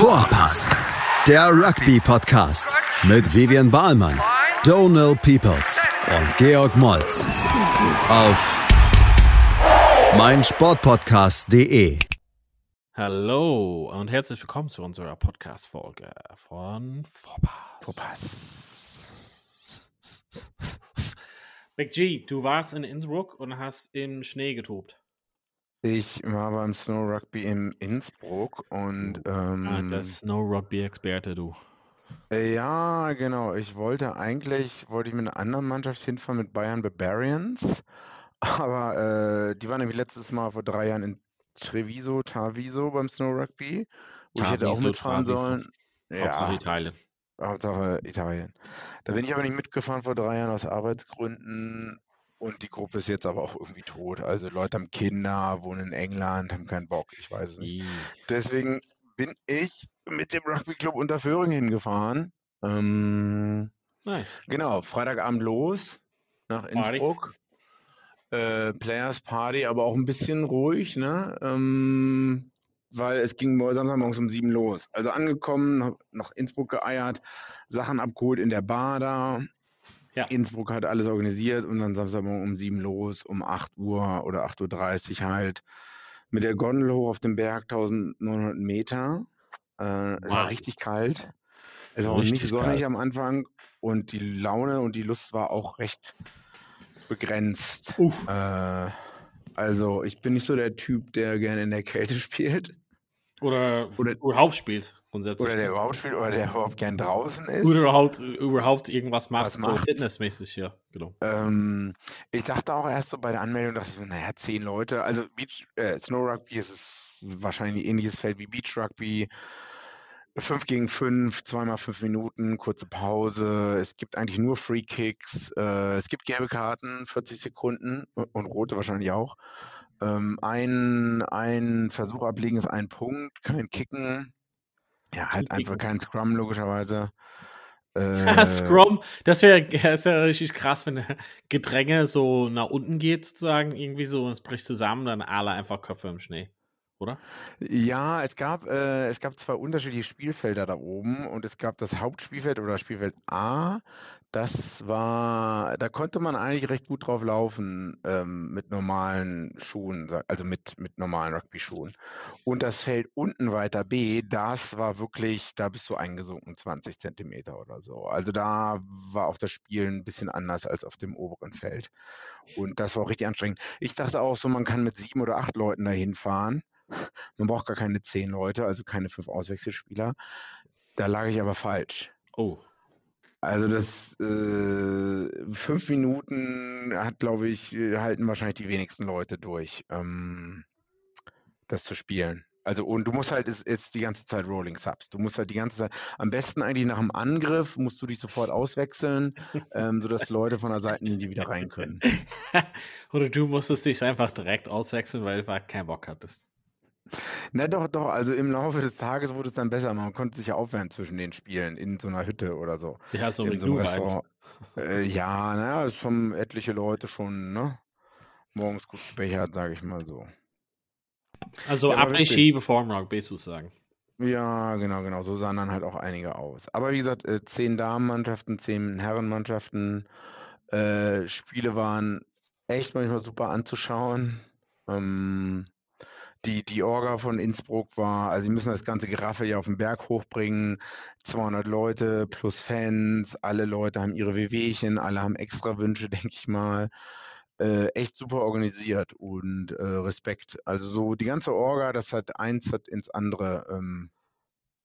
Vorpass, der Rugby-Podcast mit Vivian Bahlmann, Donal Peoples und Georg Moltz auf meinsportpodcast.de. Hallo und herzlich willkommen zu unserer Podcast-Folge von Vorpass. Vorpass. Big G, du warst in Innsbruck und hast im Schnee getobt. Ich war beim Snow Rugby in Innsbruck und ähm, Ah, der Snow Rugby-Experte, du. ja, genau. Ich wollte eigentlich, wollte ich mit einer anderen Mannschaft hinfahren mit Bayern Barbarians, aber äh, die waren nämlich letztes Mal vor drei Jahren in Treviso, Taviso beim Snow Rugby, wo ich hätte auch Taviso, mitfahren Traviso. sollen. Hauptsache Ja, Italien. Hauptsache Italien. Da bin ich aber nicht mitgefahren vor drei Jahren aus Arbeitsgründen und die Gruppe ist jetzt aber auch irgendwie tot. Also Leute haben Kinder, wohnen in England, haben keinen Bock, ich weiß es nicht. Deswegen bin ich mit dem Rugby Club Unterföhring hingefahren. Ähm, Nice. genau, Freitagabend los nach. Innsbruck. Äh, Players Party, aber auch ein bisschen ruhig, ne? Ähm, weil es ging mor- Samstagmorgens um sieben los. Also angekommen, nach Innsbruck geeiert, Sachen abgeholt in der Bar da. Ja. Innsbruck hat alles organisiert und dann Samstagmorgen um sieben los, um 8 Uhr oder 8.30 Uhr halt mit der Gondel hoch auf den Berg, 1900 Meter. Äh, Es war Wow. richtig kalt. Es war auch nicht sonnig kalt. am Anfang und die Laune und die Lust war auch recht begrenzt. Äh, also ich bin nicht so der Typ, der gerne in der Kälte spielt Oder, Oder- überhaupt spielt, grundsätzlich. oder der überhaupt spielt oder der überhaupt gern draußen ist. Oder überhaupt, überhaupt irgendwas macht, Was so macht. fitnessmäßig, ja, genau. Ähm, ich dachte auch erst so bei der Anmeldung, dachte ich so, naja, zehn Leute. Also Beach, äh, Snow Rugby ist es wahrscheinlich ein ähnliches Feld wie Beach Rugby. Fünf gegen fünf, zweimal fünf Minuten, kurze Pause. Es gibt eigentlich nur Free Kicks. Äh, es gibt gelbe Karten, 40 Sekunden und, und rote wahrscheinlich auch. Ähm, ein, ein Versuch ablegen ist ein Punkt, kein Kicken. Ja, halt einfach kein Scrum logischerweise. Äh, Scrum, das wäre das wär richtig krass, wenn der Gedränge so nach unten geht, sozusagen, irgendwie so, und es bricht zusammen, dann alle einfach Köpfe im Schnee. Oder? Ja, es gab, äh, es gab zwei unterschiedliche Spielfelder da oben und es gab das Hauptspielfeld oder Spielfeld A. Das war, da konnte man eigentlich recht gut drauf laufen ähm, mit normalen Schuhen, also mit, mit normalen Rugby-Schuhen. Und das Feld unten weiter B, das war wirklich, da bist du eingesunken, 20 Zentimeter oder so. Also da war auch das Spiel ein bisschen anders als auf dem oberen Feld. Und das war auch richtig anstrengend. Ich dachte auch so, man kann mit sieben oder acht Leuten dahin fahren. Man braucht gar keine zehn Leute, also keine fünf Auswechselspieler. Da lag ich aber falsch. Oh. Also das äh, fünf Minuten hat, glaube ich, halten wahrscheinlich die wenigsten Leute durch, ähm, das zu spielen. Also und du musst halt ist die ganze Zeit Rolling Subs. Du musst halt die ganze Zeit, am besten eigentlich nach dem Angriff musst du dich sofort auswechseln, ähm, sodass Leute von der Seitenlinie wieder rein können. Oder du musstest dich einfach direkt auswechseln, weil du einfach keinen Bock hattest. Na doch, doch, also im Laufe des Tages wurde es dann besser. Man konnte sich ja aufwärmen zwischen den Spielen in so einer Hütte oder so. Ja, so in so einem. Äh, ja, naja, es haben etliche Leute schon, ne? Morgens gut gebechert, sage ich mal so. Also Ja, Après-Ski bevor Rugby sozusagen. Ja, genau, genau. So sahen dann halt auch einige aus. Aber wie gesagt, äh, zehn Damenmannschaften, zehn Herrenmannschaften. Äh, Spiele waren echt manchmal super anzuschauen. Ähm, die, die Orga von Innsbruck war, also sie müssen das ganze Geraffel ja auf den Berg hochbringen. 200 Leute plus Fans, alle Leute haben ihre Wehwehchen, alle haben extra Wünsche, denke ich mal. Äh, echt super organisiert und äh, Respekt. Also so die ganze Orga, das hat eins hat ins andere ähm,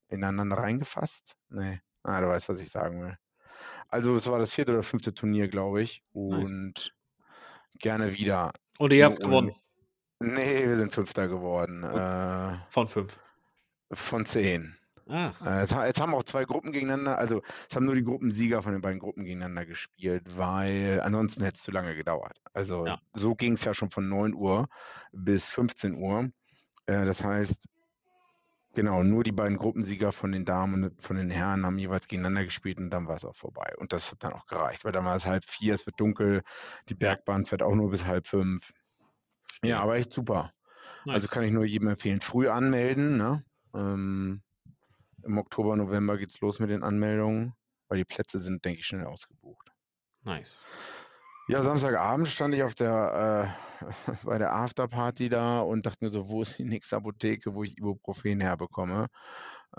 ineinander reingefasst. Nee, ah, du weißt, was ich sagen will. Also es war das vierte oder fünfte Turnier, glaube ich. Nice. Und gerne wieder. Und ihr habt's gewonnen. Nee, wir sind Fünfter geworden. Äh, Von fünf. von zehn. Ah, Äh, es, jetzt haben auch zwei Gruppen gegeneinander, also es haben nur die Gruppensieger von den beiden Gruppen gegeneinander gespielt, weil ansonsten hätte es zu lange gedauert. Also Ja. so ging es ja schon von 9 Uhr bis 15 Uhr. Äh, das heißt, genau, nur die beiden Gruppensieger von den Damen und von den Herren haben jeweils gegeneinander gespielt und dann war es auch vorbei. Und das hat dann auch gereicht, weil dann war es halb vier, es wird dunkel, die Bergbahn fährt auch nur bis halb fünf. Ja, Ja. aber echt super. nice. Also kann ich nur jedem empfehlen, früh anmelden, ne? Ähm, Im Oktober, November geht's los mit den Anmeldungen, weil die Plätze sind, denke ich, schnell ausgebucht. Nice. Ja, Samstagabend stand ich auf der, äh, bei der Afterparty da und dachte mir so, wo ist die nächste Apotheke, wo ich Ibuprofen herbekomme?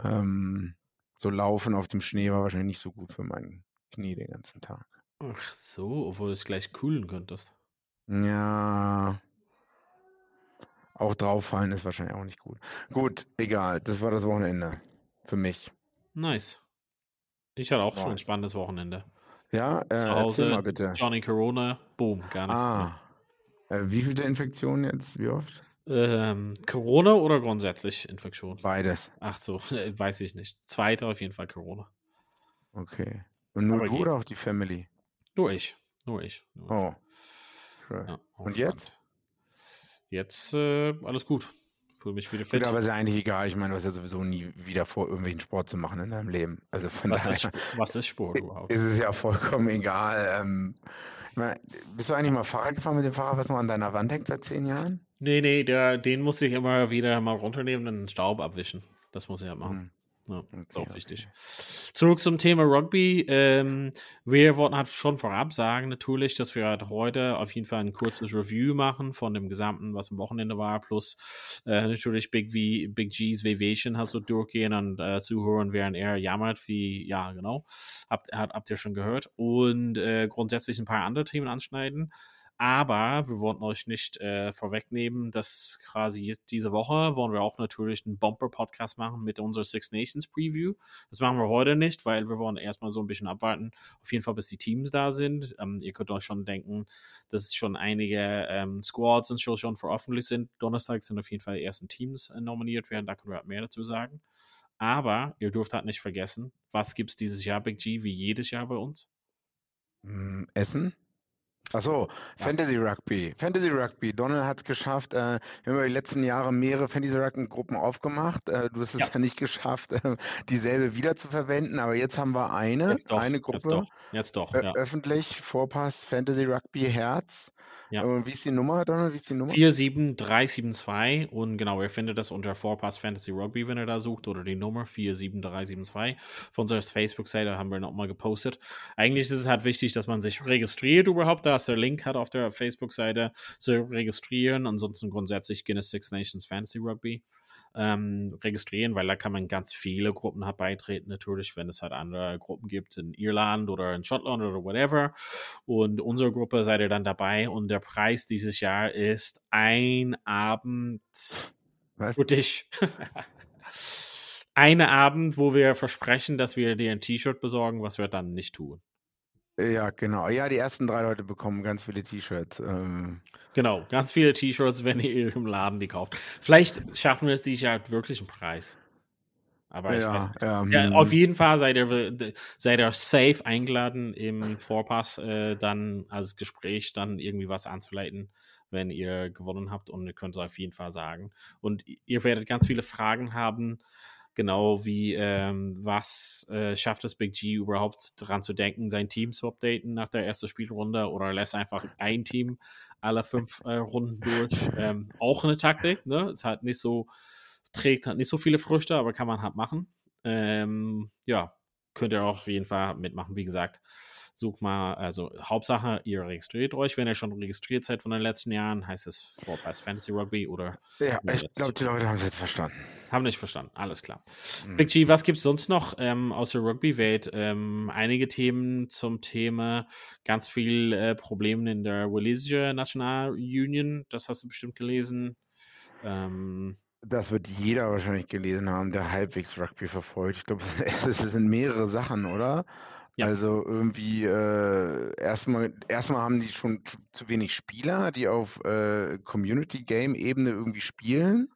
Ähm, so laufen auf dem Schnee war wahrscheinlich nicht so gut für mein Knie den ganzen Tag. Ach so, obwohl du es gleich kühlen könntest. Ja, auch drauffallen ist wahrscheinlich auch nicht gut. Gut, egal, das war das Wochenende für mich. Nice. Ich hatte auch schon ein spannendes Wochenende. Ja, äh, Zu Hause, mal bitte. Johnny Corona, boom, gar nichts Ah, äh, wie viele Infektionen jetzt? Wie oft? Ähm, Corona oder grundsätzlich Infektion? Beides. Ach so, weiß ich nicht. Zweite auf jeden Fall Corona. Okay. Und nur Aber du geht. oder auch die Family? Nur ich. Nur ich. Nur. Oh. Schön. Ja, Und spannend. jetzt? Jetzt äh, alles gut. Fühle mich wieder fit. Gut, aber ist ja eigentlich egal. Ich meine, du hast ja sowieso nie wieder vor, irgendwelchen Sport zu machen in deinem Leben. Also von Was daher ist, was ist Sport überhaupt? ist es ja vollkommen egal. Ähm, bist du eigentlich mal Fahrrad gefahren mit dem Fahrrad, was noch an deiner Wand hängt seit zehn Jahren? Nee, nee, der, den muss ich immer wieder mal runternehmen und den Staub abwischen. Das muss ich halt machen. Hm. Ja, ist auch wichtig. Zurück zum Thema Rugby. Ähm, wir wollten halt schon vorab sagen, natürlich, dass wir halt heute auf jeden Fall ein kurzes Review machen von dem Gesamten, was am Wochenende war, plus äh, natürlich Big, v, Big G's Vacation hast du durchgehen und äh, zuhören, während er jammert, wie, ja, genau, habt, habt, habt ihr schon gehört. Und äh, grundsätzlich ein paar andere Themen anschneiden. Aber wir wollten euch nicht äh, vorwegnehmen, dass quasi diese Woche wollen wir auch natürlich einen Bumper-Podcast machen mit unserer Six Nations Preview. Das machen wir heute nicht, weil wir wollen erstmal so ein bisschen abwarten. Auf jeden Fall, bis die Teams da sind. Ähm, ihr könnt euch schon denken, dass schon einige ähm, Squads und schon, schon veröffentlicht sind. Donnerstag sind auf jeden Fall die ersten Teams äh, nominiert werden. Da können wir halt mehr dazu sagen. Aber ihr dürft halt nicht vergessen, was gibt es dieses Jahr Big G wie jedes Jahr bei uns? Hm, Essen? Achso. Fantasy Rugby. Fantasy Rugby. Donald hat es geschafft. Äh, wir haben über die letzten Jahre mehrere Fantasy Rugby Gruppen aufgemacht. Äh, du hast es Ja. ja. nicht geschafft, äh, dieselbe wieder zu verwenden, aber jetzt haben wir eine, Jetzt doch, eine jetzt Gruppe. doch, jetzt doch, ja. Öffentlich, Vorpass, Fantasy Rugby Herz. Ja. Und wie ist die Nummer, Donald? Wie ist die Nummer? 47372 und genau, ihr findet das unter Vorpass Fantasy Rugby, wenn ihr da sucht, oder die Nummer 47372 von unserer Facebook-Seite haben wir nochmal gepostet. Eigentlich ist es halt wichtig, dass man sich registriert überhaupt, da ist der Link hat auf der Facebook-Seite zu registrieren, ansonsten grundsätzlich Guinness Six Nations Fantasy Rugby ähm, registrieren, weil da kann man ganz viele Gruppen halt beitreten, natürlich, wenn es halt andere Gruppen gibt in Irland oder in Schottland oder whatever. Und unsere Gruppe seid ihr dann dabei und der Preis dieses Jahr ist ein Abend Was? für dich. Eine Abend, wo wir versprechen, dass wir dir ein T-Shirt besorgen, was wir dann nicht tun. Ja, genau. Ja, die ersten drei Leute bekommen ganz viele T-Shirts. Ähm, Genau, ganz viele T-Shirts, wenn ihr im Laden die kauft. Vielleicht schaffen wir es dieses Jahr wirklich einen Preis. Aber ich ja, weiß nicht. ja, Ja, auf jeden Fall seid ihr, seid ihr safe eingeladen, im Vorpass äh, dann als Gespräch dann irgendwie was anzuleiten, wenn ihr gewonnen habt und ihr könnt es auf jeden Fall sagen. Und ihr werdet ganz viele Fragen haben, genau wie ähm, was äh, schafft es Big G überhaupt dran zu denken, sein Team zu updaten nach der ersten Spielrunde oder lässt einfach ein Team alle fünf äh, Runden durch. Ähm, auch eine Taktik, ne? Ist halt nicht so, trägt halt nicht so viele Früchte, aber kann man halt machen. Ähm, ja, könnt ihr auch auf jeden Fall mitmachen. Wie gesagt, sucht mal, also Hauptsache, ihr registriert euch. Wenn ihr schon registriert seid von den letzten Jahren, heißt es Vorpass Fantasy Rugby oder ja, ich glaube, die Leute haben es jetzt verstanden. haben nicht verstanden. Alles klar. Hm. Big G, was gibt es sonst noch ähm, aus der Rugby-Welt? Ähm, einige Themen zum Thema ganz viel äh, Probleme in der Wallisia National Union. Das hast du bestimmt gelesen. Ähm, Das wird jeder wahrscheinlich gelesen haben, der halbwegs Rugby verfolgt. Ich glaube, es, es sind mehrere Sachen, oder? Ja. Also irgendwie äh, erstmal erstmal haben die schon zu, wenig Spieler, die auf äh, Community Game Ebene irgendwie spielen,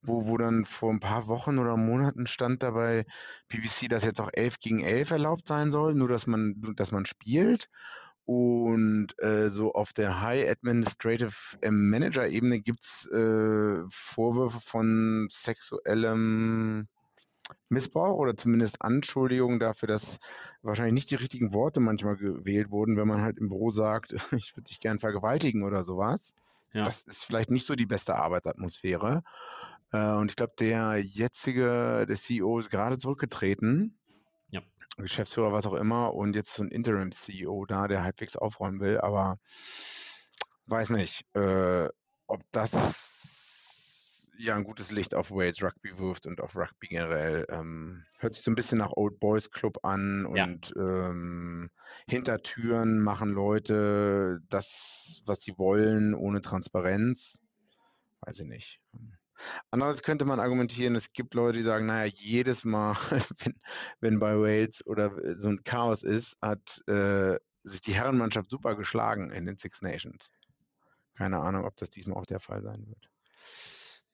wo, wo dann vor ein paar Wochen oder Monaten stand dabei BBC, dass jetzt auch 11 gegen 11 erlaubt sein soll, nur dass man dass man spielt. Und äh, so auf der High Administrative ähm, Manager Ebene gibt es äh, Vorwürfe von sexuellem Missbrauch oder zumindest Anschuldigungen dafür, dass wahrscheinlich nicht die richtigen Worte manchmal gewählt wurden, wenn man halt im Büro sagt, ich würde dich gern vergewaltigen oder sowas. ja. Das ist vielleicht nicht so die beste Arbeitsatmosphäre. Äh, und ich glaube, der jetzige, der CEO ist gerade zurückgetreten. Ja. Geschäftsführer, was auch immer, und jetzt so ein Interim-CEO da, der halbwegs aufräumen will, aber weiß nicht, äh, ob das ja ein gutes Licht auf Wales Rugby wirft und auf Rugby generell. Ähm, hört sich so ein bisschen nach Old Boys Club an Ja. und ähm, hinter Türen machen Leute das, was sie wollen, ohne Transparenz. Weiß ich nicht. Andererseits könnte man argumentieren, es gibt Leute, die sagen, naja, jedes Mal, wenn, wenn bei Wales oder so ein Chaos ist, hat äh, sich die Herrenmannschaft super geschlagen in den Six Nations. Keine Ahnung, ob das diesmal auch der Fall sein wird.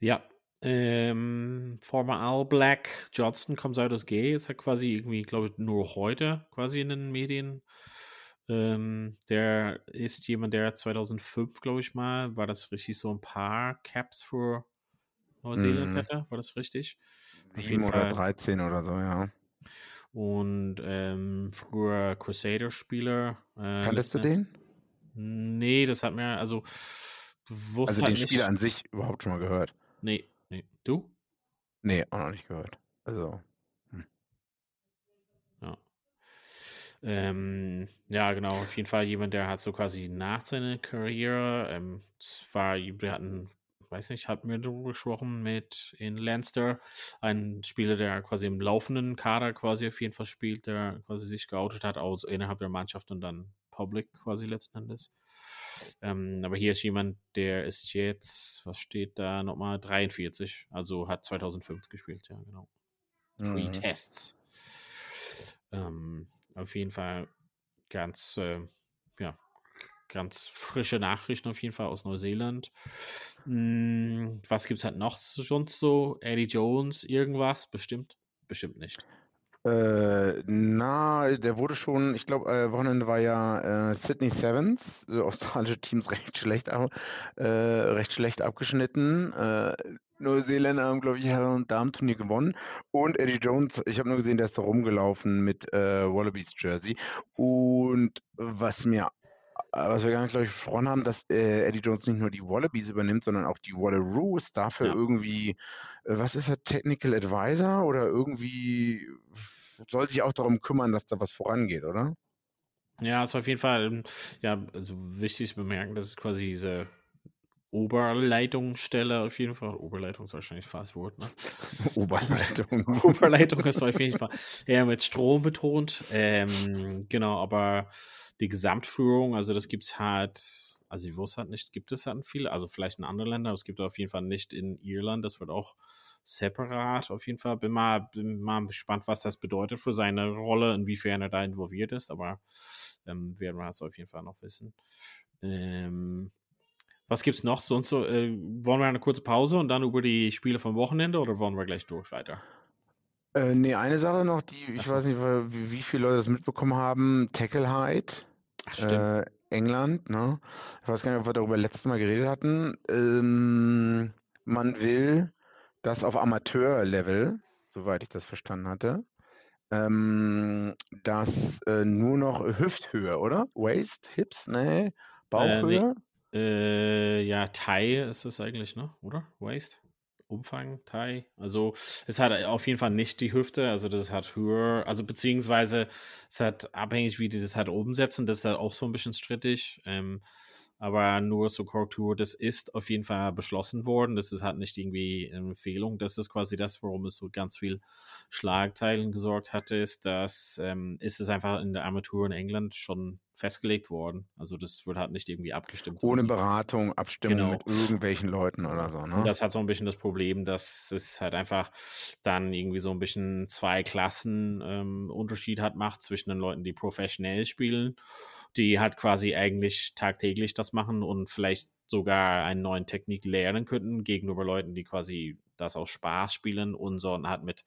Ja. Ähm, former All Black Johnston kommt out as gay. Ist ja quasi irgendwie, glaube ich, nur heute quasi in den Medien. Ähm, der ist jemand, der 2005, glaube ich mal, war das richtig so ein paar Caps für Neuseeland Mhm. hätte. War das richtig? Auf Sieben jeden oder Fall. 13 oder so, ja. Und ähm, früher Crusader-Spieler. Äh, Kanntest du den? Nee, das hat mir, also wusste Also halt den nicht. Spieler an sich überhaupt schon mal gehört? Nee, nee. Du? Nee, auch noch nicht gehört. Also, Ja. Ähm, ja, genau, auf jeden Fall jemand, der hat so quasi nach seiner Karriere, ähm, es war, wir hatten, weiß nicht, hatten wir darüber gesprochen mit in Leinster, ein Spieler, der quasi im laufenden Kader quasi auf jeden Fall spielt, der quasi sich geoutet hat, aus innerhalb der Mannschaft und dann Public quasi letzten Endes. Ähm, aber hier ist jemand, der ist jetzt, was steht da nochmal, 43, also hat 2005 gespielt, ja, genau. Three mhm. Tests. Ähm, auf jeden Fall ganz, äh, ja, ganz frische Nachrichten auf jeden Fall aus Neuseeland. Hm, was gibt es halt noch sonst so? Eddie Jones, irgendwas? Bestimmt? Bestimmt nicht. Äh, na, der wurde schon, ich glaube, äh, Wochenende war ja äh, Sydney Sevens, äh, australische Teams recht schlecht, äh, recht schlecht abgeschnitten. Äh, Neuseeländer haben, glaube ich, Herren- und Damen-Turnier gewonnen. Und Eddie Jones, ich habe nur gesehen, der ist da rumgelaufen mit äh, Wallabies Jersey. Und was mir, was wir gar nicht, glaube ich, besprochen haben, dass äh, Eddie Jones nicht nur die Wallabies übernimmt, sondern auch die Wallaroos dafür Ja. irgendwie, äh, was ist er, Technical Advisor oder irgendwie soll sich auch darum kümmern, dass da was vorangeht, oder? Ja, ist auf jeden Fall, ja, also wichtig zu bemerken, dass es quasi diese Oberleitungsstelle auf jeden Fall, Oberleitung ist wahrscheinlich fast Wort, ne? Oberleitung. Oberleitung ist auf jeden Fall eher mit Strom betont. Ähm, genau, aber die Gesamtführung, also das gibt es halt, also ich wusste halt nicht, gibt es halt viele, also vielleicht in anderen Ländern, aber es gibt auf jeden Fall nicht in Irland, das wird auch separat auf jeden Fall. Bin mal, bin mal gespannt, was das bedeutet für seine Rolle, inwiefern er da involviert ist, aber ähm, werden wir das auf jeden Fall noch wissen. Ähm, was gibt's noch? Sonst so, äh, wollen wir eine kurze Pause und dann über die Spiele vom Wochenende oder wollen wir gleich durch weiter? Äh, nee, eine Sache noch, die, ich so. weiß nicht, wie, wie viele Leute das mitbekommen haben. Tackle Hide, Ach, äh, England, ne? Ich weiß gar nicht, ob wir darüber letztes Mal geredet hatten. Ähm, man will das auf Amateurlevel, soweit ich das verstanden hatte, ähm, das äh, nur noch Hüfthöhe, oder? Waist, Hips, nee, Bauchhöhe? Äh, ja, Thai ist es eigentlich, ne? Oder? Waist? Umfang, Thai. Also es hat auf jeden Fall nicht die Hüfte, also das hat höher, also beziehungsweise es hat abhängig, wie die das halt umsetzen, das ist halt auch so ein bisschen strittig. Ähm, aber nur zur Korrektur, das ist auf jeden Fall beschlossen worden. Das ist halt nicht irgendwie eine Empfehlung. Das ist quasi das, warum es so ganz viel Schlagteilen gesorgt hatte, ist, dass ähm, ist es einfach in der Armatur in England schon festgelegt worden. Also das wird halt nicht irgendwie abgestimmt. Ohne worden. Beratung, Abstimmung Genau. mit irgendwelchen Leuten oder so, ne? das hat so ein bisschen das Problem, dass es halt einfach dann irgendwie so ein bisschen zwei Klassen ähm, Unterschied hat, macht zwischen den Leuten, die professionell spielen, die halt quasi eigentlich tagtäglich das machen und vielleicht sogar eine neue Technik lernen könnten, gegenüber Leuten, die quasi das aus Spaß spielen und so halt mit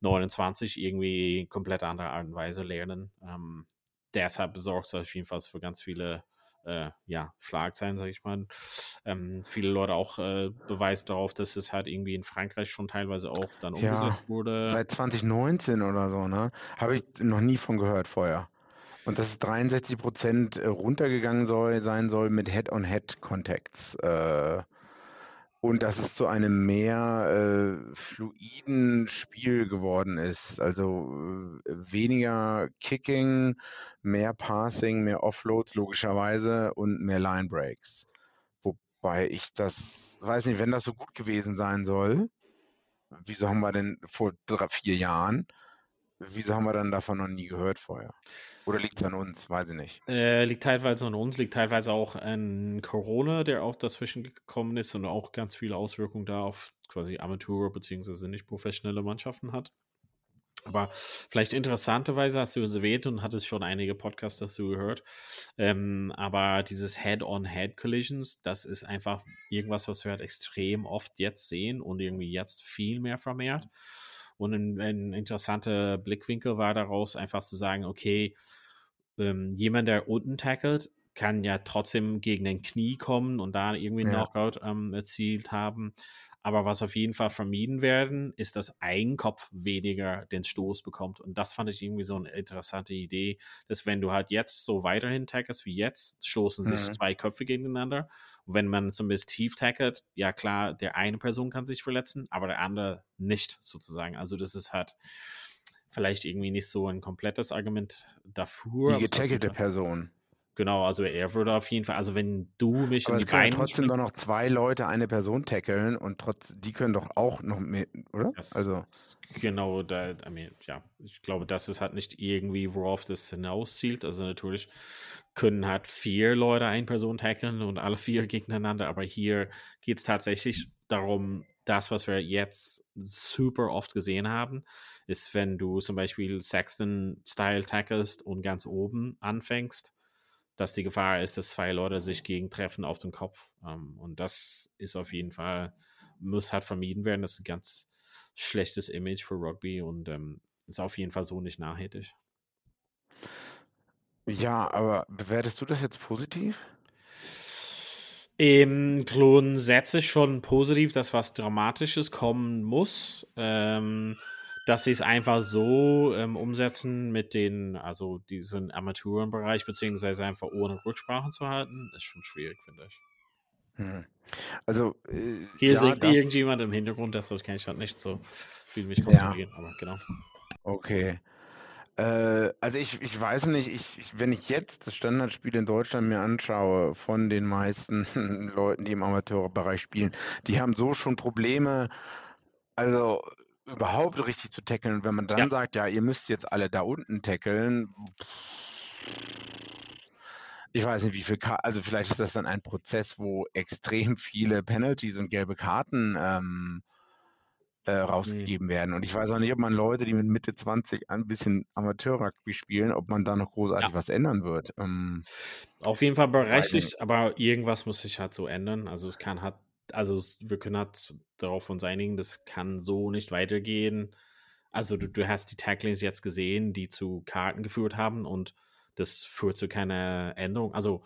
29 irgendwie komplett andere Art und Weise lernen. Ähm, deshalb besorgt es auf jeden Fall für ganz viele äh, ja, Schlagzeilen, sag ich mal. Ähm, viele Leute auch äh, beweist darauf, dass es halt irgendwie in Frankreich schon teilweise auch dann Ja, umgesetzt wurde. Seit 2019 oder so, ne? Habe ich noch nie von gehört vorher. Und dass es 63 Prozent runtergegangen soll, sein soll mit Head-on-Head-Contacts. Äh, und dass es zu einem mehr äh, fluiden Spiel geworden ist. Also äh, weniger Kicking, mehr Passing, mehr Offloads logischerweise und mehr Line Breaks. Wobei ich das, weiß nicht, wenn das so gut gewesen sein soll, wieso haben wir denn vor drei, vier Jahren, wieso haben wir dann davon noch nie gehört vorher? Oder liegt es an uns? Weiß ich nicht. Äh, liegt teilweise an uns, liegt teilweise auch an Corona, der auch dazwischen gekommen ist und auch ganz viele Auswirkungen da auf quasi Amateur- bzw. nicht professionelle Mannschaften hat. Aber vielleicht interessanterweise hast du es erwähnt und hattest schon einige Podcasts dazu gehört. Ähm, aber dieses Head-on-Head-Collisions, das ist einfach irgendwas, was wir halt extrem oft jetzt sehen und irgendwie jetzt viel mehr vermehrt. Und ein, ein interessanter Blickwinkel war daraus einfach zu sagen, okay, ähm, jemand, der unten tackelt, kann ja trotzdem gegen den Knie kommen und da irgendwie einen ja. Knockout ähm, erzielt haben. Aber was auf jeden Fall vermieden werden, ist, dass ein Kopf weniger den Stoß bekommt. Und das fand ich irgendwie so eine interessante Idee, dass wenn du halt jetzt so weiterhin tackerst wie jetzt, stoßen sich mhm. zwei Köpfe gegeneinander. Und wenn man zumindest tief tackert, ja klar, der eine Person kann sich verletzen, aber der andere nicht sozusagen. Also das ist halt vielleicht irgendwie nicht so ein komplettes Argument dafür. Die getackelte Person. Genau, also er würde auf jeden Fall, also wenn du mich Aber in die Beine ja trotzdem doch noch zwei Leute eine Person tackeln und trotz, die können doch auch noch mehr, oder? Das, also genau, da, I mean, ja, ich glaube, das ist halt nicht irgendwie, worauf das hinauszielt. Also natürlich können halt vier Leute eine Person tackeln und alle vier gegeneinander, aber hier geht es tatsächlich darum, das, was wir jetzt super oft gesehen haben, ist, wenn du zum Beispiel Sexton-Style tackelst und ganz oben anfängst dass die Gefahr ist, dass zwei Leute sich gegentreffen auf den Kopf. Ähm, und das ist auf jeden Fall, muss halt vermieden werden. Das ist ein ganz schlechtes Image für Rugby und ähm, ist auf jeden Fall so nicht nachhaltig. Ja, aber bewertest du das jetzt positiv? Im grundsätzlich schon positiv, dass was Dramatisches kommen muss. Ähm, dass sie es einfach so ähm, umsetzen mit den, also diesen Armaturenbereich, beziehungsweise einfach ohne Rücksprachen zu halten, ist schon schwierig, finde ich. Hm. Also, äh, hier ja, singt irgendjemand im Hintergrund, deshalb kann ich halt nicht so viel mich konzentrieren, ja. aber genau. Okay. Äh, also ich, ich weiß nicht, ich, ich, wenn ich jetzt das Standardspiel in Deutschland mir anschaue von den meisten Leuten, die im Amateurbereich spielen, die haben so schon Probleme. Also überhaupt richtig zu tackeln. Und wenn man dann ja. sagt, ja, ihr müsst jetzt alle da unten tackeln, ich weiß nicht, wie viel, Ka also vielleicht ist das dann ein Prozess, wo extrem viele Penalties und gelbe Karten ähm, äh, rausgegeben nee. werden. Und ich weiß auch nicht, ob man Leute, die mit Mitte 20 ein bisschen Amateur-Rugby spielen, ob man da noch großartig ja. was ändern wird. Ähm, Auf jeden Fall berechtigt, aber irgendwas muss sich halt so ändern. Also es kann halt also wir können halt darauf uns einigen, das kann so nicht weitergehen. Also du, du hast die Tacklings jetzt gesehen, die zu Karten geführt haben und das führt zu keiner Änderung. Also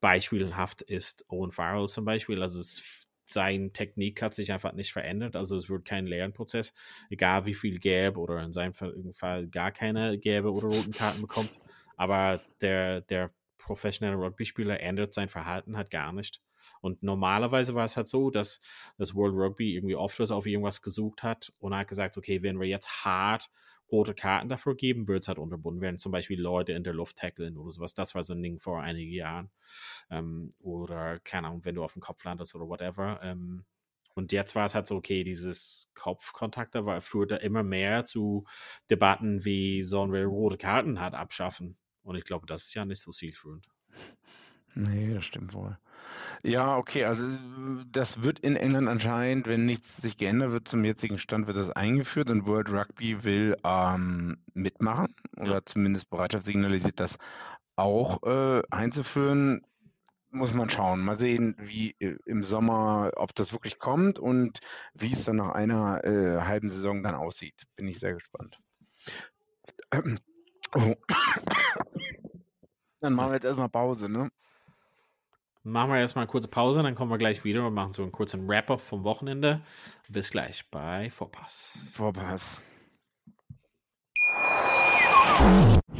beispielhaft ist Owen Farrell zum Beispiel, also es, sein Technik hat sich einfach nicht verändert, also es wird kein Lernprozess, egal wie viel gelb oder in seinem Fall gar keine gelbe oder roten Karten bekommt, aber der, der professionelle Rugby-Spieler ändert sein Verhalten halt gar nicht. Und normalerweise war es halt so, dass das World Rugby irgendwie oft was auf irgendwas gesucht hat und hat gesagt, okay, wenn wir jetzt hart rote Karten dafür geben, wird es halt unterbunden werden. Zum Beispiel Leute in der Luft tackeln oder sowas. Das war so ein Ding vor einigen Jahren. Ähm, oder, keine Ahnung, wenn du auf dem Kopf landest oder whatever. Ähm, und jetzt war es halt so, okay, dieses Kopfkontakt da war, führte immer mehr zu Debatten, wie sollen wir rote Karten halt abschaffen. Und ich glaube, das ist ja nicht so zielführend. Nee, das stimmt wohl. Ja, okay, also das wird in England anscheinend, wenn nichts sich geändert wird zum jetzigen Stand, wird das eingeführt und World Rugby will ähm, mitmachen oder ja. zumindest Bereitschaft signalisiert, das auch äh, einzuführen. Muss man schauen. Mal sehen, wie äh, im Sommer, ob das wirklich kommt und wie es dann nach einer äh, halben Saison dann aussieht. Bin ich sehr gespannt. Oh. Dann machen wir jetzt erstmal Pause, ne? Machen wir erstmal eine kurze Pause, dann kommen wir gleich wieder und machen so einen kurzen Wrap-up vom Wochenende. Bis gleich bei Vorpass. Vorpass.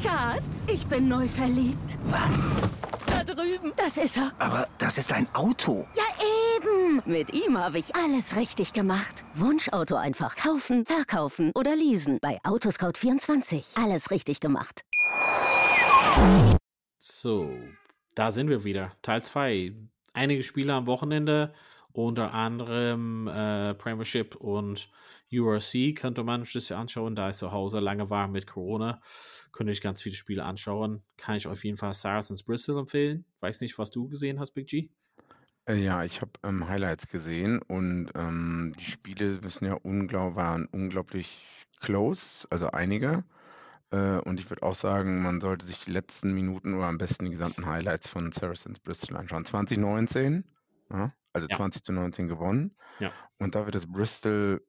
Schatz, ich bin neu verliebt. Was? Da drüben. Das ist er. Aber das ist ein Auto. Ja, eben. Mit ihm habe ich alles richtig gemacht. Wunschauto einfach kaufen, verkaufen oder leasen. Bei Autoscout24. Alles richtig gemacht. So, da sind wir wieder. Teil 2. Einige Spiele am Wochenende, unter anderem äh, Premiership und URC könnte man sich anschauen, da ich zu Hause lange war mit Corona. Könnte ich ganz viele Spiele anschauen. Kann ich auf jeden Fall Saracens Bristol empfehlen. Weiß nicht, was du gesehen hast, Big G. Äh, ja, ich habe ähm, Highlights gesehen und ähm, die Spiele müssen ja unglaublich, waren unglaublich close, also einige. Äh, und ich würde auch sagen, man sollte sich die letzten Minuten oder am besten die gesamten Highlights von Saracens Bristol anschauen. 2019, ja, also Ja. 20 zu 19 gewonnen. Ja. Und dafür, dass Bristol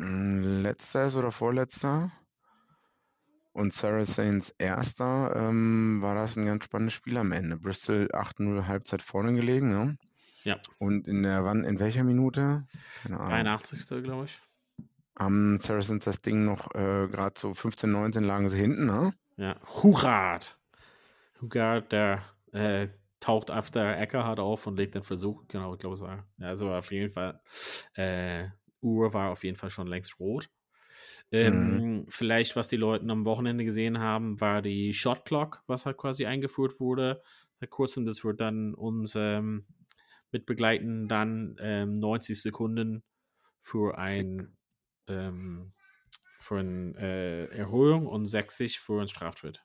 mh, letzter ist oder vorletzter und Saracens erster, ähm, war das ein ganz spannendes Spiel am Ende. Bristol 8-0 Halbzeit vorne gelegen, ne? Ja. Und in der wann, in welcher Minute? Keine Ahnung. 83. glaube ich. Haben Saracens das Ding noch äh, gerade so 15, 19 lagen sie hinten, ne? Ja. Hugard. Hugard, der äh, taucht auf der Eckhard auf und legt den Versuch. Genau, ich glaube, es war. Ja, also auf jeden Fall. Äh, Uhr war auf jeden Fall schon längst rot. Ähm, Vielleicht, was die Leute am Wochenende gesehen haben, war die Shot Clock, was halt quasi eingeführt wurde. Seit kurzem, das wird dann uns ähm, mit begleiten, dann ähm, 90 Sekunden für ein ähm, für eine äh, Erhöhung und 60 für einen Straftritt.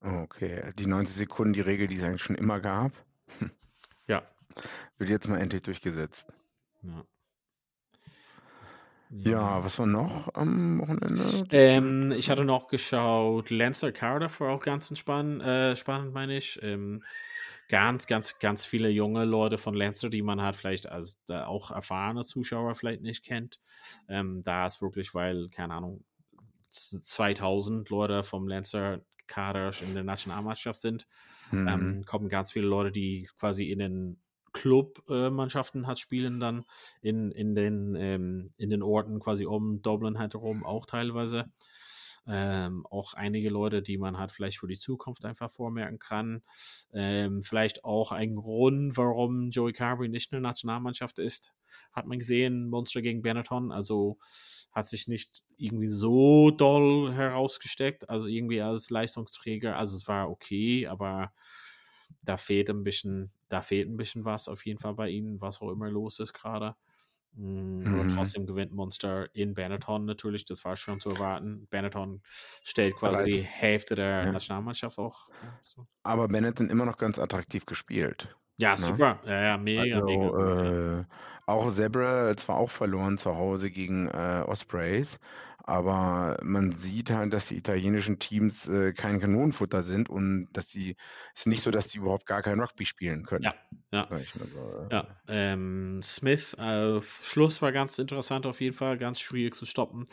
Okay, die 90 Sekunden, die Regel, die es eigentlich schon immer gab, Ja. wird jetzt mal endlich durchgesetzt. Ja, Ja, was war noch am Wochenende? Ähm, ich hatte noch geschaut, Lancer Cardiff war auch ganz spannend, äh, spannend meine ich. Ähm, ganz, ganz, ganz viele junge Leute von Lancer, die man halt vielleicht als äh, auch erfahrene Zuschauer vielleicht nicht kennt. Ähm, da ist wirklich, weil, keine Ahnung, z- 2000 Leute vom Lancer Kader in der Nationalmannschaft sind, Mhm. ähm, kommen ganz viele Leute, die quasi in den Club-Mannschaften hat spielen dann in, in, den, ähm, in den Orten quasi um Dublin halt herum auch teilweise. Ähm, auch einige Leute, die man halt vielleicht für die Zukunft einfach vormerken kann. Ähm, vielleicht auch ein Grund, warum Joey Carberry nicht eine Nationalmannschaft ist. Hat man gesehen, Monster gegen Benetton. Also hat sich nicht irgendwie so doll herausgesteckt. Also irgendwie als Leistungsträger. Also es war okay, aber da fehlt ein bisschen, da fehlt ein bisschen was auf jeden Fall bei ihnen, was auch immer los ist gerade. Mm, Mhm. trotzdem gewinnt Monster in Benetton natürlich, das war schon zu erwarten. Benetton stellt quasi es- die Hälfte der Ja. Nationalmannschaft auch. So. Aber Benetton immer noch ganz attraktiv gespielt. ja Ne? super. Ja, ja, mega, mega. Also äh, auch Zebra zwar auch verloren zu Hause gegen äh, Ospreys, aber man sieht halt, dass die italienischen Teams äh, kein Kanonenfutter sind und dass sie es ist nicht so, dass die überhaupt gar kein Rugby spielen können. Ja, ja. So, äh. Ja, ähm, Smith, äh, Schluss war ganz interessant auf jeden Fall, ganz schwierig zu stoppen.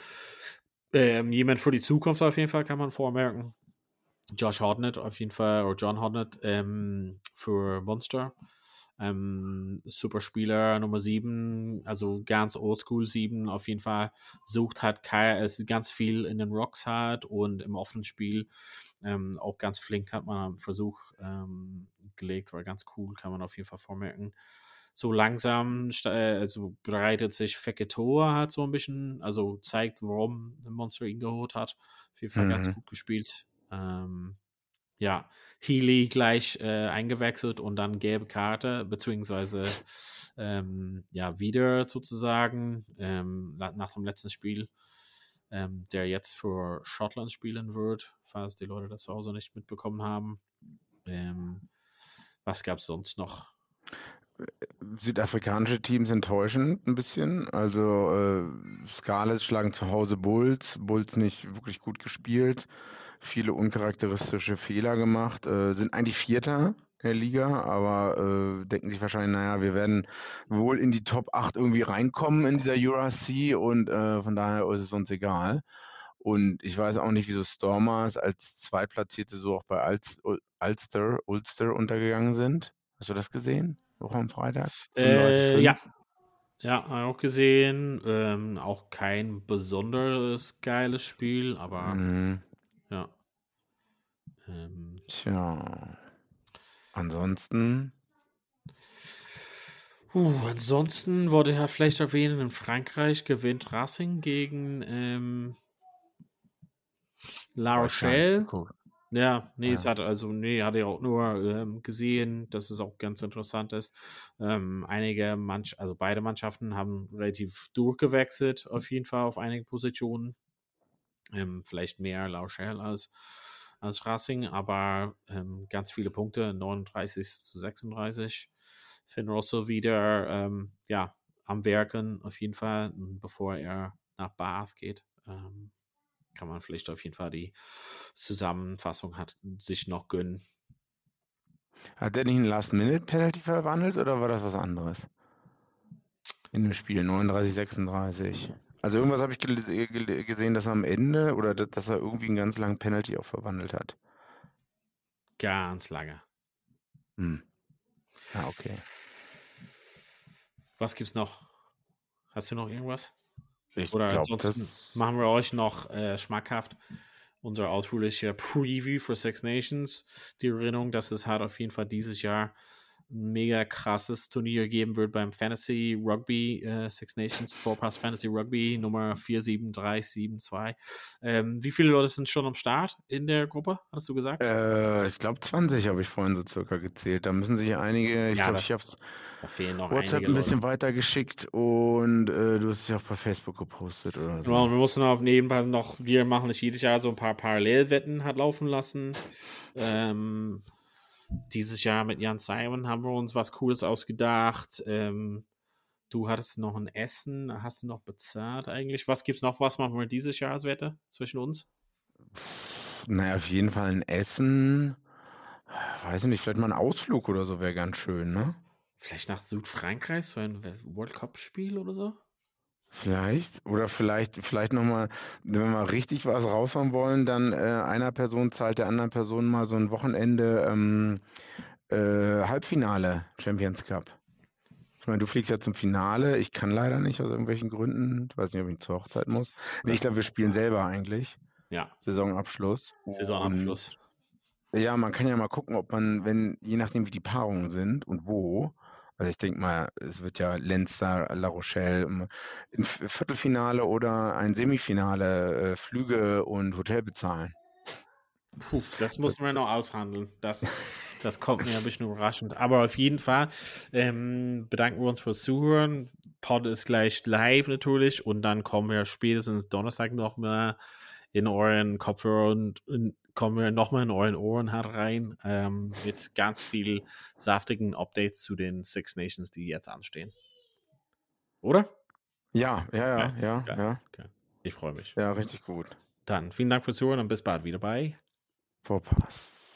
Ähm, jemand für die Zukunft auf jeden Fall kann man vormerken. Josh Hodnett auf jeden Fall, oder John Hodnett ähm, für Monster. Ähm, super Spieler Nummer 7, also ganz oldschool 7 auf jeden Fall. Sucht hat Kai, es ist ganz viel in den Rocks hat und im offenen Spiel ähm, auch ganz flink hat man einen Versuch ähm, gelegt, war ganz cool, kann man auf jeden Fall vormerken. So langsam äh, also bereitet sich Feketoa halt so ein bisschen, also zeigt, warum der Monster ihn geholt hat. Auf jeden Fall ganz Mhm. gut gespielt. Ähm, ja, Healy gleich äh, eingewechselt und dann gelbe Karte, beziehungsweise ähm, ja, wieder sozusagen ähm, na- nach dem letzten Spiel, ähm, der jetzt für Schottland spielen wird, falls die Leute das zu Hause nicht mitbekommen haben. Ähm, was gab es sonst noch? Südafrikanische Teams enttäuschend ein bisschen. Also äh, Scarlets schlagen zu Hause Bulls, Bulls nicht wirklich gut gespielt, viele uncharakteristische Fehler gemacht, äh, sind eigentlich Vierter der Liga, aber äh, denken sich wahrscheinlich, naja, wir werden wohl in die Top 8 irgendwie reinkommen in dieser URC und äh, von daher ist es uns egal. Und ich weiß auch nicht, wieso Stormers als Zweitplatzierte so auch bei Ul- Ulster, untergegangen sind. Hast du das gesehen? Woche am Freitag? Äh, 35,5? ja. Ja, auch gesehen. Ähm, auch kein besonderes geiles Spiel, aber Mhm. Ja. Ähm, Tja. Ansonsten, Uh, ansonsten wurde ja vielleicht erwähnt, in Frankreich gewinnt Racing gegen ähm, La Rochelle. Ja, nee, ja. es hat also, nee, hatte ich auch nur ähm, gesehen, dass es auch ganz interessant ist. Ähm, einige Manch also beide Mannschaften haben relativ durchgewechselt, auf jeden Fall auf einige Positionen. Ähm, vielleicht mehr La Rochelle als, als Racing, aber ähm, ganz viele Punkte, 39 zu 36. Finn Russell wieder ähm, ja, am Werken auf jeden Fall, bevor er nach Bath geht. Ähm, kann man vielleicht auf jeden Fall die Zusammenfassung hat, sich noch gönnen. Hat der nicht einen Last-Minute-Penalty verwandelt oder war das was anderes? In dem Spiel 39, 36. Also irgendwas habe ich gesehen, dass er am Ende oder dass er irgendwie einen ganz langen Penalty auch verwandelt hat. Ganz lange. Hm. Ah, okay. Was gibt's noch? Hast du noch irgendwas? Ich Oder glaub, ansonsten das- machen wir euch noch äh, schmackhaft unsere ausführliche Preview für Six Nations. Die Erinnerung, dass es halt auf jeden Fall dieses Jahr ein mega krasses Turnier geben wird beim Fantasy Rugby äh, Six Nations Vorpass Fantasy Rugby Nummer 47372. Ähm, wie viele Leute sind schon am Start in der Gruppe, hast du gesagt? Äh, ich glaube 20 habe ich vorhin so circa gezählt. Da müssen sich einige, ich Ja, glaube, das- ich habe es WhatsApp ein bisschen weitergeschickt und äh, du hast es ja auch bei Facebook gepostet oder so. Genau, wir mussten auf nebenbei noch, wir machen es jedes Jahr so ein paar Parallelwetten hat laufen lassen. Ähm, dieses Jahr mit Jan Simon haben wir uns was Cooles ausgedacht. Ähm, du hattest noch ein Essen, hast du noch bezahlt eigentlich? Was gibt's noch? Was machen wir dieses Jahr als Wette zwischen uns? Naja, auf jeden Fall ein Essen. Weiß ich nicht, vielleicht mal ein Ausflug oder so wäre ganz schön, ne? Vielleicht nach Südfrankreich, so ein World Cup-Spiel oder so? Vielleicht. Oder vielleicht, vielleicht nochmal, wenn wir richtig was raushauen wollen, dann äh, einer Person zahlt der anderen Person mal so ein Wochenende ähm, äh, Halbfinale Champions Cup. Ich meine, du fliegst ja zum Finale. Ich kann leider nicht aus irgendwelchen Gründen. Ich weiß nicht, ob ich zur Hochzeit muss. Nee, ich glaube, wir spielen selber eigentlich. Ja, Saisonabschluss. Saisonabschluss. Und ja, man kann ja mal gucken, ob man, wenn, je nachdem wie die Paarungen sind und wo, also ich denke mal, es wird ja Leinster, La Rochelle, im im Viertelfinale oder ein Semifinale äh, Flüge und Hotel bezahlen. Puh, das müssen wir noch aushandeln. Das, das kommt mir ein bisschen überraschend. Aber auf jeden Fall ähm, bedanken wir uns fürs Zuhören. Pod ist gleich live natürlich und dann kommen wir spätestens Donnerstag nochmal in euren Kopfhörer und, und kommen wir nochmal in euren Ohren halt rein ähm, mit ganz viel saftigen Updates zu den Six Nations, die jetzt anstehen. Oder? Ja, ja, ja, Ja, ja, ja, Okay. Ich freue mich. ja, richtig gut. Dann vielen Dank fürs Zuhören und bis bald wieder bei Vorpass.